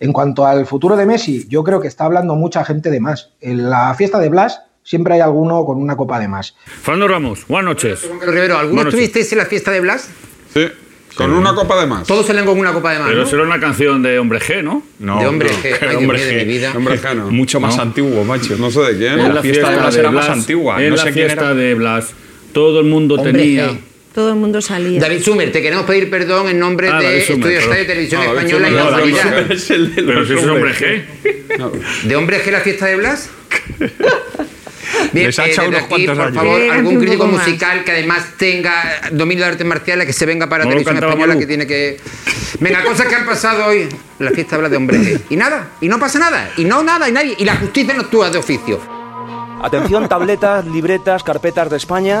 En cuanto al futuro de Messi, yo creo que está hablando mucha gente de más. En la fiesta de Blas siempre hay alguno con una copa de más. Fernando Ramos, buenas noches. Rivero, ¿alguno estuvisteis en la fiesta de Blas? Sí, con una copa de más. Todos salen con una copa de más, Pero ¿no? será una canción de Hombre G, ¿no? No, De hombre no, G. Ay, hombre mío, de G. mi vida. Hombre Jano. Mucho más No. antiguo, macho. No sé de quién. En la fiesta de Blas era más antigua, En no la sé quién fiesta era. de Blas, todo el mundo Hombre tenía... G. Todo el mundo salía. David Sumer, te queremos pedir perdón en nombre Ah, de Estudios de Televisión Ah, Española y Sumer, la no, David autoridad. Sumer. Es el de Pero si es Hombre hombres. G. ¿De Hombre G la fiesta de Blas? Bien, Les ha eh, echado desde unos aquí, cuantos por años. favor, algún un crítico musical que además tenga dominio de artes marciales que se venga para No Televisión Española Malú. que tiene que... Venga, cosas que han pasado hoy. La fiesta habla de Hombre G. Y nada, y no pasa nada, y no nada, y nadie. Y la justicia no actúa de oficio. Atención, tabletas, libretas, carpetas de España.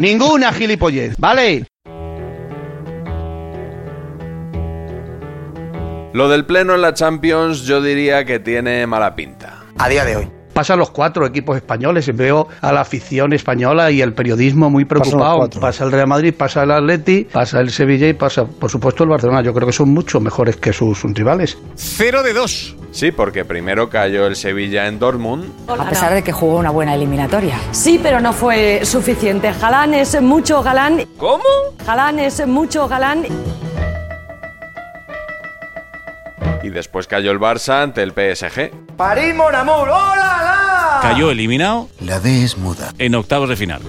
Ninguna gilipollez, ¿vale? Lo del pleno en la Champions yo diría que tiene mala pinta. A día de hoy. Pasan los cuatro equipos españoles y veo a la afición española y el periodismo muy preocupado. Pasa el Real Madrid, pasa el Atleti, pasa el Sevilla y pasa, por supuesto, el Barcelona. Yo creo que son mucho mejores que sus rivales. Cero de dos. Sí, porque primero cayó el Sevilla en Dortmund A pesar de que jugó una buena eliminatoria. Sí, pero no fue suficiente. Galán es mucho galán. ¿Cómo? Galán es mucho galán. y después cayó el Barça ante el PSG. ¡París, mon amour! ¡Hola, Cayó eliminado La D es muda. en octavos de final.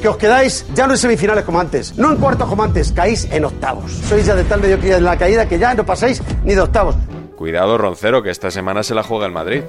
Que os quedáis ya no en semifinales como antes, no en cuartos como antes, caéis en octavos. Sois ya de tal mediocridad en la caída que ya no pasáis ni de octavos. Cuidado Roncero, que esta semana se la juega el Madrid.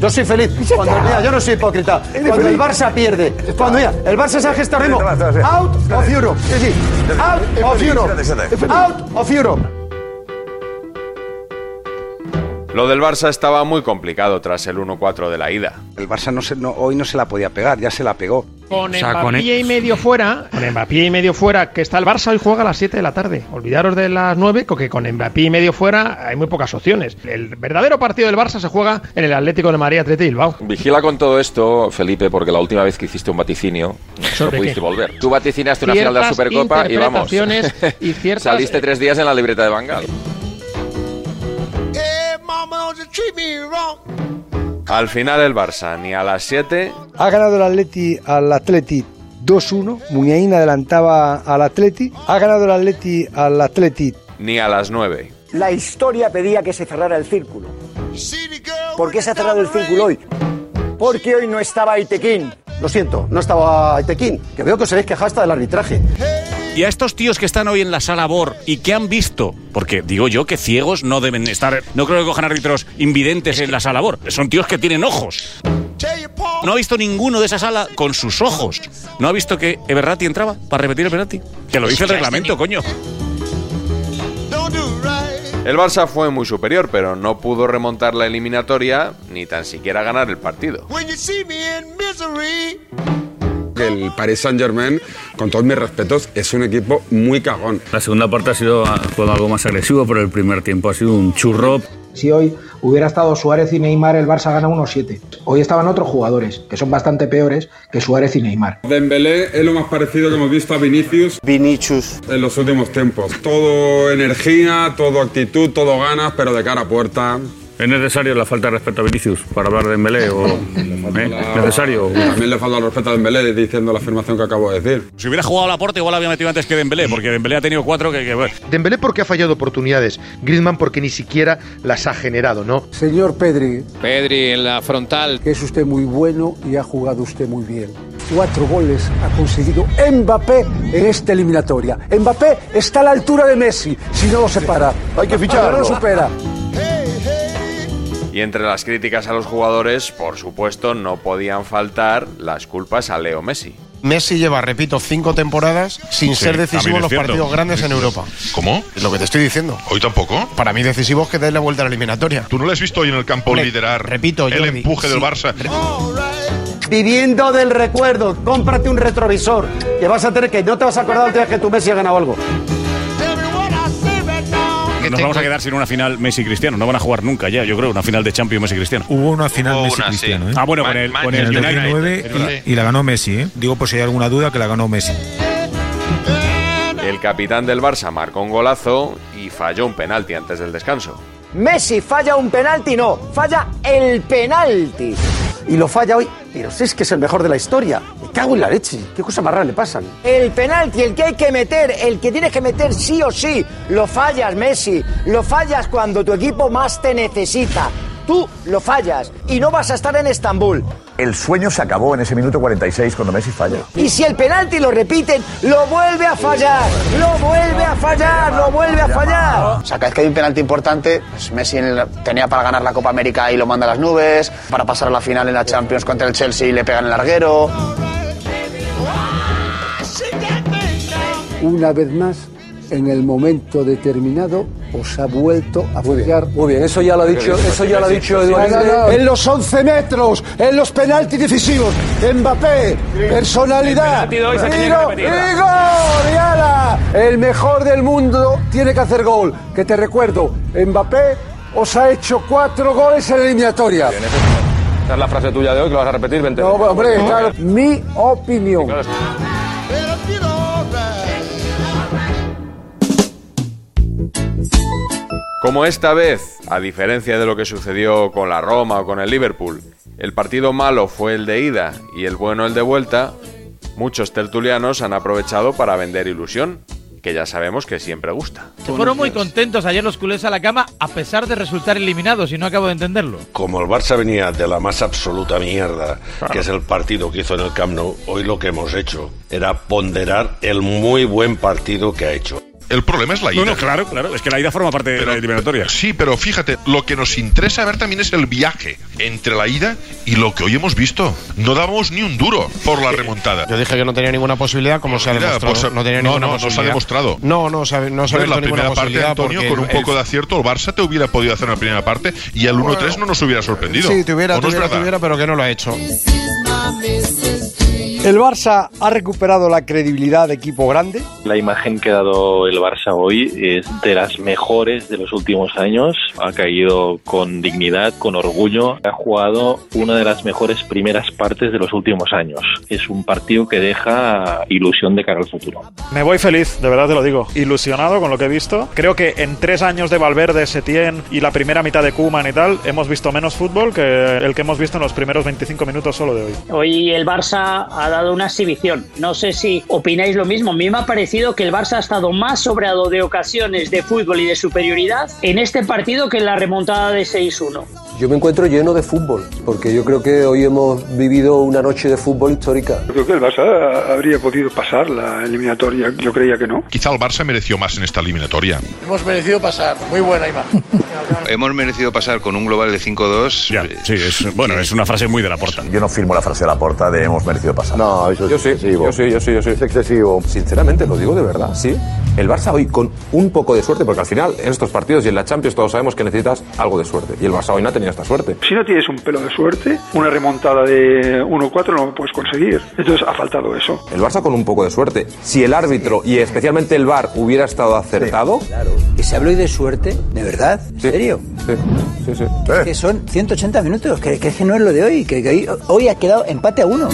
Yo soy feliz. Cuando, mira, yo no soy hipócrita. Cuando el Barça pierde, cuando mira, el Barça se ha gestado. Out of Europe. Sí, sí. Out of Europe. Out of Europe. Lo del Barça estaba muy complicado tras el 1-4 de la ida. El Barça no se, no, hoy no se la podía pegar, ya se la pegó. Con Mbappé y medio fuera, con Mbappé y medio fuera, que está el Barça hoy juega a las 7 de la tarde. Olvidaros de las 9, porque con Mbappé y medio fuera hay muy pocas opciones. El verdadero partido del Barça se juega en el Atlético de Madrid Atlético Bilbao. Vigila con todo esto, Felipe, porque la última vez que hiciste un vaticinio no ¿Sobre pudiste qué? volver. Tú vaticinaste una final de la Ciertas Supercopa y vamos. y ciertas- Saliste tres días en la libreta de Bangal. Al final el Barça ni a las 7 Ha ganado el Atleti al Atleti 2-1. Muñain adelantaba al Atleti. Ha ganado el Atleti al Atleti. ni a las 9. La historia pedía que se cerrara el círculo. ¿Por qué se ha cerrado el círculo hoy? Porque hoy no estaba Aitequín. Lo siento, no estaba Aitequín, que veo que os habéis quejado hasta del arbitraje. Y a estos tíos que están hoy en la sala BOR y que han visto, porque digo yo que ciegos no deben estar, no creo que cojan árbitros invidentes en la sala BOR, son tíos que tienen ojos. No ha visto ninguno de esa sala con sus ojos. No ha visto que Everratti entraba para repetir el penalti. Que lo dice el reglamento, coño. El Barça fue muy superior, pero no pudo remontar la eliminatoria ni tan siquiera ganar el partido. El Paris Saint Germain, con todos mis respetos, es un equipo muy cagón. La segunda parte ha sido jugado algo más agresivo, pero el primer tiempo ha sido un churro. Si hoy hubiera estado Suárez y Neymar, el Barça gana 1-7. Hoy estaban otros jugadores, que son bastante peores que Suárez y Neymar. Dembélé es lo más parecido que hemos visto a Vinicius. Vinicius. En los últimos tiempos. Todo energía, todo actitud, todo ganas, pero de cara a puerta. ¿Es necesario la falta de respeto a Vinicius para hablar de Dembélé? O, ¿eh? ¿Necesario? También le falta el respeto a Dembélé diciendo la afirmación que acabo de decir. Si hubiera jugado a la puerta, igual había metido antes que Dembélé, porque Dembélé ha tenido cuatro que... que. Dembélé porque ha fallado oportunidades, Griezmann porque ni siquiera las ha generado, ¿no? Señor Pedri, Pedri en la frontal. que es usted muy bueno y ha jugado usted muy bien. Cuatro goles ha conseguido Mbappé en esta eliminatoria. Mbappé está a la altura de Messi, si no lo separa. Hay que ficharlo. No lo supera. Y entre las críticas a los jugadores, por supuesto, no podían faltar las culpas a Leo Messi. Messi lleva, repito, cinco temporadas sin Sí, ser decisivo en los cierto. partidos grandes en Europa. ¿Cómo? Es lo que te estoy diciendo. ¿Hoy tampoco? Para mí decisivo es que dé la vuelta a la eliminatoria. ¿Tú no le has visto hoy en el campo Hombre, liderar repito, el Jordi, empuje del sí. Barça? Viviendo del recuerdo, cómprate un retrovisor, que vas a tener que no te vas a acordar otra vez que tu Messi ha ganado algo. Nos vamos a quedar sin una final Messi-Cristiano. No van a jugar nunca ya, yo creo, una final de Champions Messi-Cristiano. Hubo una final Hubo Messi una, Cristiano, sí. ¿eh? Ah, bueno, con el- con el el United. 2009 y, y la ganó Messi, ¿eh? Digo por si hay alguna duda que la ganó Messi. El capitán del Barça marcó un golazo y falló un penalti antes del descanso. Messi falla un penalti, no, falla el penalti. Y lo falla hoy, pero si es que es el mejor de la historia. Me cago en la leche, qué cosas más raras le pasan. El penalti, el que hay que meter, el que tienes que meter sí o sí, lo fallas, Messi. Lo fallas cuando tu equipo más te necesita. Tú lo fallas y no vas a estar en Estambul. El sueño se acabó en ese minuto 46 cuando Messi falla. Y si el penalti lo repiten, lo vuelve a fallar, lo vuelve a fallar, lo vuelve a fallar. O sea, cada vez que hay un penalti importante, pues Messi el- tenía para ganar la Copa América y lo manda a las nubes, para pasar a la final en la Champions contra el Chelsea y le pegan el larguero. Una vez más, en el momento determinado, os ha vuelto a fallar. Muy bien, eso ya lo ha dicho, eso ya lo ha dicho Eduardo. En los 11 metros, en los penaltis decisivos, Mbappé, personalidad. Se y ala. El mejor del mundo tiene que hacer gol. Que te recuerdo, Mbappé os ha hecho cuatro goles en la eliminatoria. Esta es la frase tuya de hoy que lo vas a repetir 20 No, veces. hombre, claro, mi opinión. Como esta vez, a diferencia de lo que sucedió con la Roma o con el Liverpool, el partido malo fue el de ida y el bueno el de vuelta, muchos tertulianos han aprovechado para vender ilusión, que ya sabemos que siempre gusta. Se fueron muy contentos ayer los culés a la cama a pesar de resultar eliminados y no acabo de entenderlo. Como el Barça venía de la más absoluta mierda, que es el partido que hizo en el Camp Nou, hoy lo que hemos hecho era ponderar el muy buen partido que ha hecho. El problema es la ida. No, no, claro, claro. Es que la ida forma parte de la eliminatoria. Sí, pero fíjate, lo que nos interesa ver también es el viaje entre la ida y lo que hoy hemos visto. No dábamos ni un duro por la remontada. Yo dije que no tenía ninguna posibilidad, como se ha demostrado. pues, no tenía no, ninguna no, no se ha posibilidad. demostrado. No, no, se ha- no se ha la ninguna primera parte, posibilidad Antonio, con un el- poco de acierto, el Barça te hubiera podido hacer en la primera parte y el 1-3 no nos hubiera sorprendido. Sí, tuviera, ¿O no es tuviera, verdad? tuviera, pero que no lo ha hecho. ¿El Barça ha recuperado la credibilidad de equipo grande? La imagen que ha dado el Barça hoy es de las mejores de los últimos años. Ha caído con dignidad, con orgullo. Ha jugado una de las mejores primeras partes de los últimos años. Es un partido que deja ilusión de cara al futuro. Me voy feliz, de verdad te lo digo. Ilusionado con lo que he visto. Creo que en tres años de Valverde, Setién y la primera mitad de Koeman y tal, hemos visto menos fútbol que el que hemos visto en los primeros 25 minutos solo de hoy. Hoy el Barça ha dado una exhibición. No sé si opináis lo mismo. A mí me ha parecido que el Barça ha estado más sobrado de ocasiones de fútbol y de superioridad en este partido que en la remontada de 6-1. Yo me encuentro lleno de fútbol, porque yo creo que hoy hemos vivido una noche de fútbol histórica. Creo que el Barça habría podido pasar la eliminatoria. Yo creía que no. Quizá el Barça mereció más en esta eliminatoria. Hemos merecido pasar. Muy buena imagen. Hemos merecido pasar con un global de 5-2. Ya, sí, es, bueno, es una frase muy de la porta. Yo no firmo la frase de la porta de hemos merecido pasar. No, eso es Yo sí, excesivo. yo sí, yo sí, yo sí. Es excesivo. Sinceramente, lo digo de verdad, sí. El Barça hoy con un poco de suerte, porque al final en estos partidos y en la Champions todos sabemos que necesitas algo de suerte. Y el Barça hoy no ha tenido esta suerte. Si no tienes un pelo de suerte, una remontada de 1-4 no lo puedes conseguir. Entonces ha faltado eso. El Barça con un poco de suerte. Si el árbitro y especialmente el VAR hubiera estado acertado, Que se habló hoy de suerte, ¿de verdad? ¿En serio? Sí, sí, sí. Es que son 180 minutos, que, que es que no es lo de hoy, que, que hoy, hoy ha quedado empate a uno.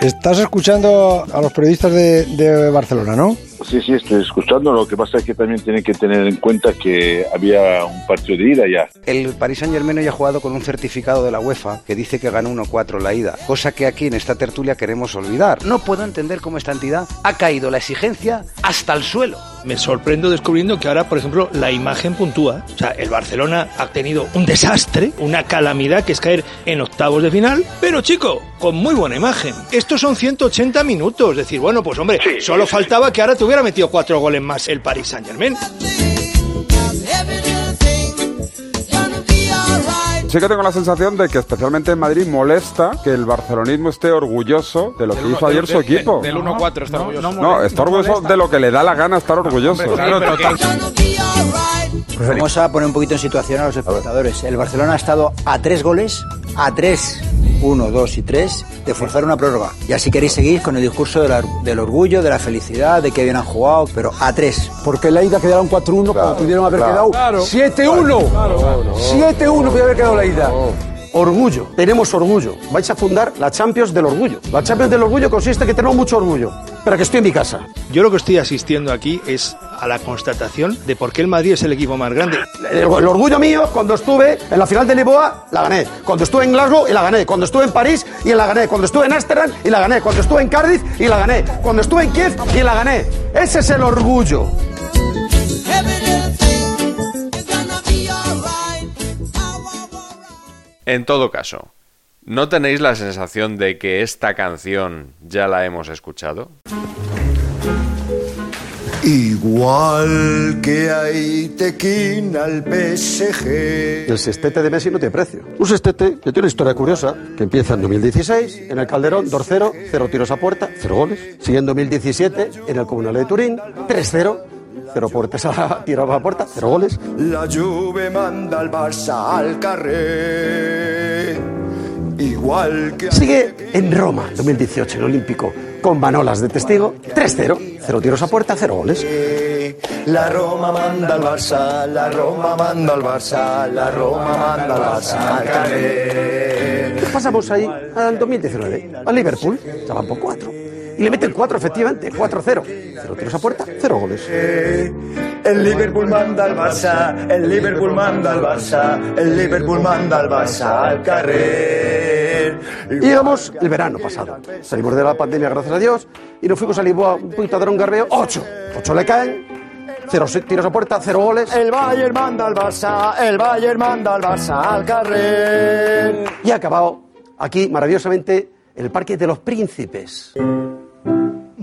Estás escuchando a los periodistas de, de Barcelona, ¿no? Sí, sí, estoy escuchando. Lo que pasa es que también tienen que tener en cuenta que había un partido de ida ya. El Paris Saint Germain hoy ha jugado con un certificado de la UEFA que dice que ganó 1-4 la ida, cosa que aquí en esta tertulia queremos olvidar. No puedo entender cómo esta entidad ha caído la exigencia hasta el suelo. Me sorprendo descubriendo que ahora, por ejemplo, la imagen puntúa. O sea, el Barcelona ha tenido un desastre, una calamidad que es caer en octavos de final, pero chico, con muy buena imagen. Estos son 180 minutos. Es decir, bueno, pues hombre, solo faltaba que ahora te hubiera metido cuatro goles más el Paris Saint Germain. Sí que tengo la sensación de que especialmente en Madrid molesta que el barcelonismo esté orgulloso de lo que hizo ayer su equipo. Del 1-4 está orgulloso. No, está orgulloso de lo que le da la gana estar orgulloso. Vamos a poner un poquito en situación a los espectadores. El Barcelona ha estado a tres goles, a tres, uno, dos y tres, de forzar una prórroga. Ya si queréis seguir con el discurso de la- del orgullo, de la felicidad, de que bien han jugado, pero a tres. Porque la ida quedaron 4-1 cuando pudieron haber claro. quedado 7-1. 7-1 podía haber quedado la ida. Orgullo, tenemos orgullo. Vais a fundar la Champions del orgullo. La Champions del orgullo consiste en que tenemos mucho orgullo. Pero que estoy en mi casa. Yo lo que estoy asistiendo aquí es a la constatación de por qué el Madrid es el equipo más grande. El, el orgullo mío, cuando estuve en la final de Lisboa, la gané. Cuando estuve en Glasgow, y la gané. Cuando estuve en París, y la gané. Cuando estuve en Ámsterdam, y la gané. Cuando estuve en Cardiff, y la gané. Cuando estuve en Kiev, y la gané. Ese es el orgullo. En todo caso, ¿no tenéis la sensación de que esta canción ya la hemos escuchado? Igual que hay tequina al PSG. El sextete de Messi no tiene precio. Un sextete que tiene una historia curiosa, que empieza en 2016, en el Calderón, 2-0, 0 tiros a puerta, 0 goles. Sigue en 2017, en el Comunal de Turín, 3-0, 0 puertas a tiros a puerta, 0 goles. La Juve manda al Barça al carré. Igual que Sigue en Roma, 2018, en el Olímpico, con Manolas de testigo, 3-0, 0 tiros a puerta, 0 goles. La Roma manda al Barça, la Roma manda al Barça, la Roma manda al Barça al carré. Pasamos ahí al 2019, al Liverpool, van por 4. Y le meten 4, efectivamente, 4-0. 0 tiros a puerta, 0 goles. El Liverpool manda al Barça, el Liverpool manda al Barça, el Liverpool manda al Barça al carrer. Íbamos el verano pasado. Salimos de la pandemia, gracias a Dios, y nos fuimos a Lisboa, un poquito de un garbeo, 8. 8 le caen, 0 tiros a puerta, 0 goles. El Bayern manda al Barça, el Bayern manda al Barça al carrer. Y ha acabado aquí, maravillosamente, el Parque de los Príncipes.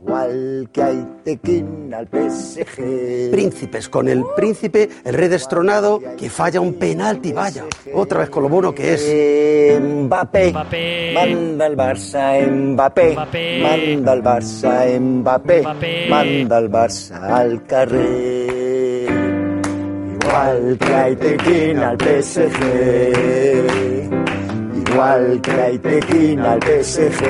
Igual que hay tequina al PSG. Príncipes, con el príncipe, el rey destronado, que falla un penalti, vaya. Otra vez con lo bueno que es. Mbappé, manda al Barça, Mbappé, manda al Barça, Mbappé, manda al Barça al carrer. Igual que hay tequina al PSG. Igual que hay tequina al PSG.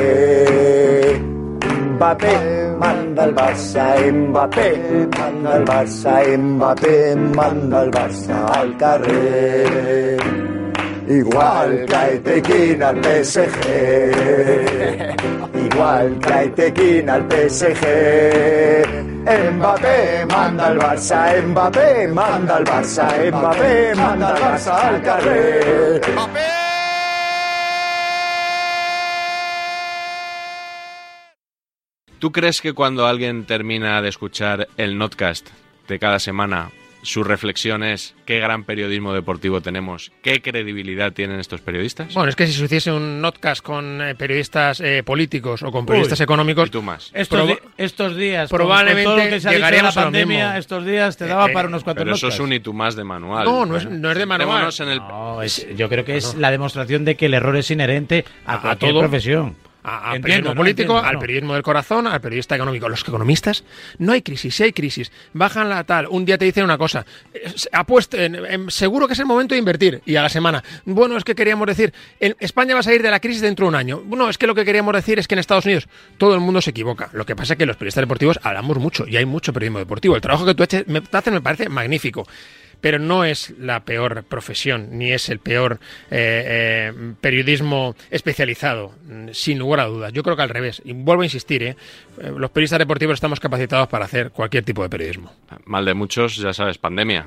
Mbappé, manda al Barça, Mbappé, manda al Barça, Mbappé, manda al Barça al carrer. Igual tequina al PSG. Igual tequina al PSG. Mbappé manda al Barça, Mbappé manda al Barça, Mbappé manda al Barça al carrer. ¿Tú crees que cuando alguien termina de escuchar el notcast de cada semana su reflexión es qué gran periodismo deportivo tenemos, qué credibilidad tienen estos periodistas. Bueno, es que si se hiciese un notcast con eh, periodistas eh, políticos o con periodistas económicos, y tú más. Estos, di- estos días, probablemente con todo lo que se ha dicho de la llegaríamos a lo pandemia, mismo. estos días te daba Eh, para unos cuantos Pero eso es un y tú más de manual. No, no es- no es de manual. Centrémonos en el- No, es- yo creo que es la demostración de que el error es inherente a, A- a cualquier todo. profesión. A- al Entiendo, periodismo ¿no? político, Entiendo, al periodismo del corazón, al periodista económico. Los economistas, no hay crisis, si hay crisis, bajan la tal, un día te dicen una cosa, eh, apuesto, en- en- seguro que es el momento de invertir, y a la semana, bueno, es que queríamos decir, en- España va a salir de la crisis dentro de un año. Bueno, es que lo que queríamos decir es que en Estados Unidos todo el mundo se equivoca. Lo que pasa es que los periodistas deportivos hablamos mucho, y hay mucho periodismo deportivo. El trabajo que tú haces me parece magnífico. Pero no es la peor profesión, ni es el peor eh, eh, periodismo especializado, sin lugar a dudas. Yo creo que al revés. Y vuelvo a insistir, ¿eh? Eh, los periodistas deportivos estamos capacitados para hacer cualquier tipo de periodismo. Mal de muchos, ya sabes, pandemia.